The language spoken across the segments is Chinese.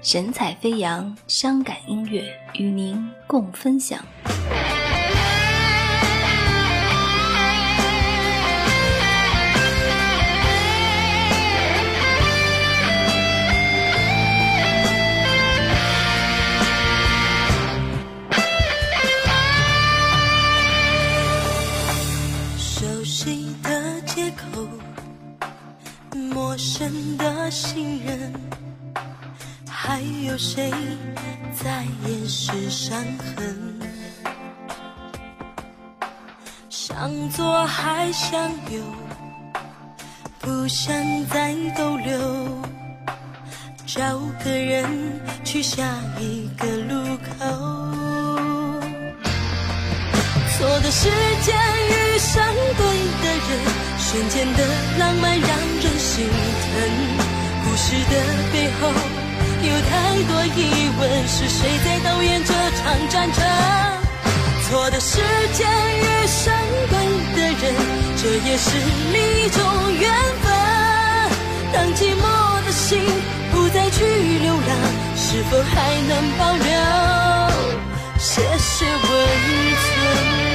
神采飞扬，伤感音乐与您共分享。熟悉的街口，陌生的行人，还有谁在掩饰伤痕？想左还想右，不想再逗留，找个人去下一个路口。错的时间遇上对的人，瞬间的浪漫让人心疼。故事的背后有太多疑问，是谁在导演这场战争？错的时间遇上对的人，这也是另一种缘分。当寂寞的心不再去流浪，是否还能保留些许温存？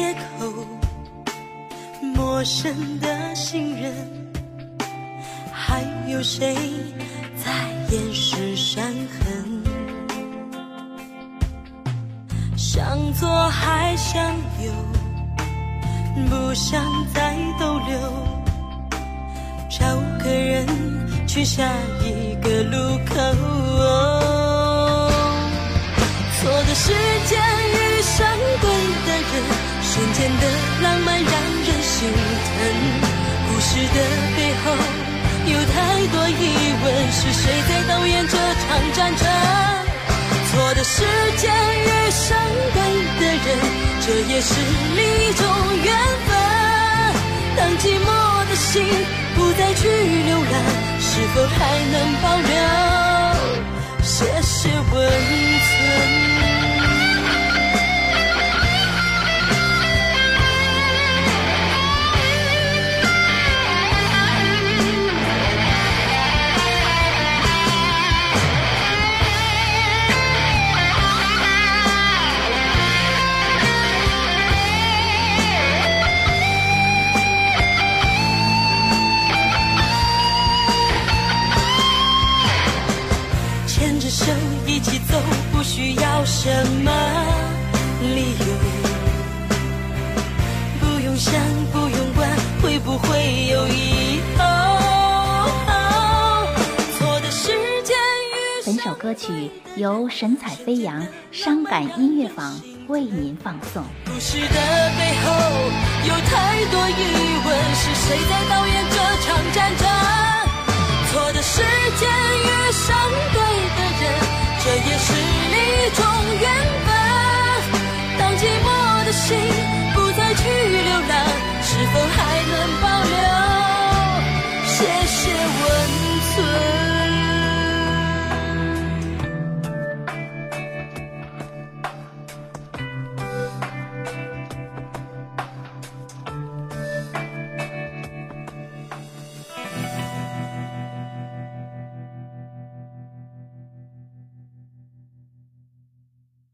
借口，陌生的行人，还有谁在掩饰伤痕？想左还想右，不想再逗留，找个人去下一个路口。错的时间疑问，是谁在导演这场战争？错的时间遇上对的人，这也是另一种缘分。当寂寞的心不再去流浪，是否还能保留些许牵着手一起走，不需要什么理由，不用想，不用管会不会有以后。错的时间遇本首歌曲由神采飞扬伤感音乐坊为您放送。故事的背后有太多疑问，是谁在导演这场战争？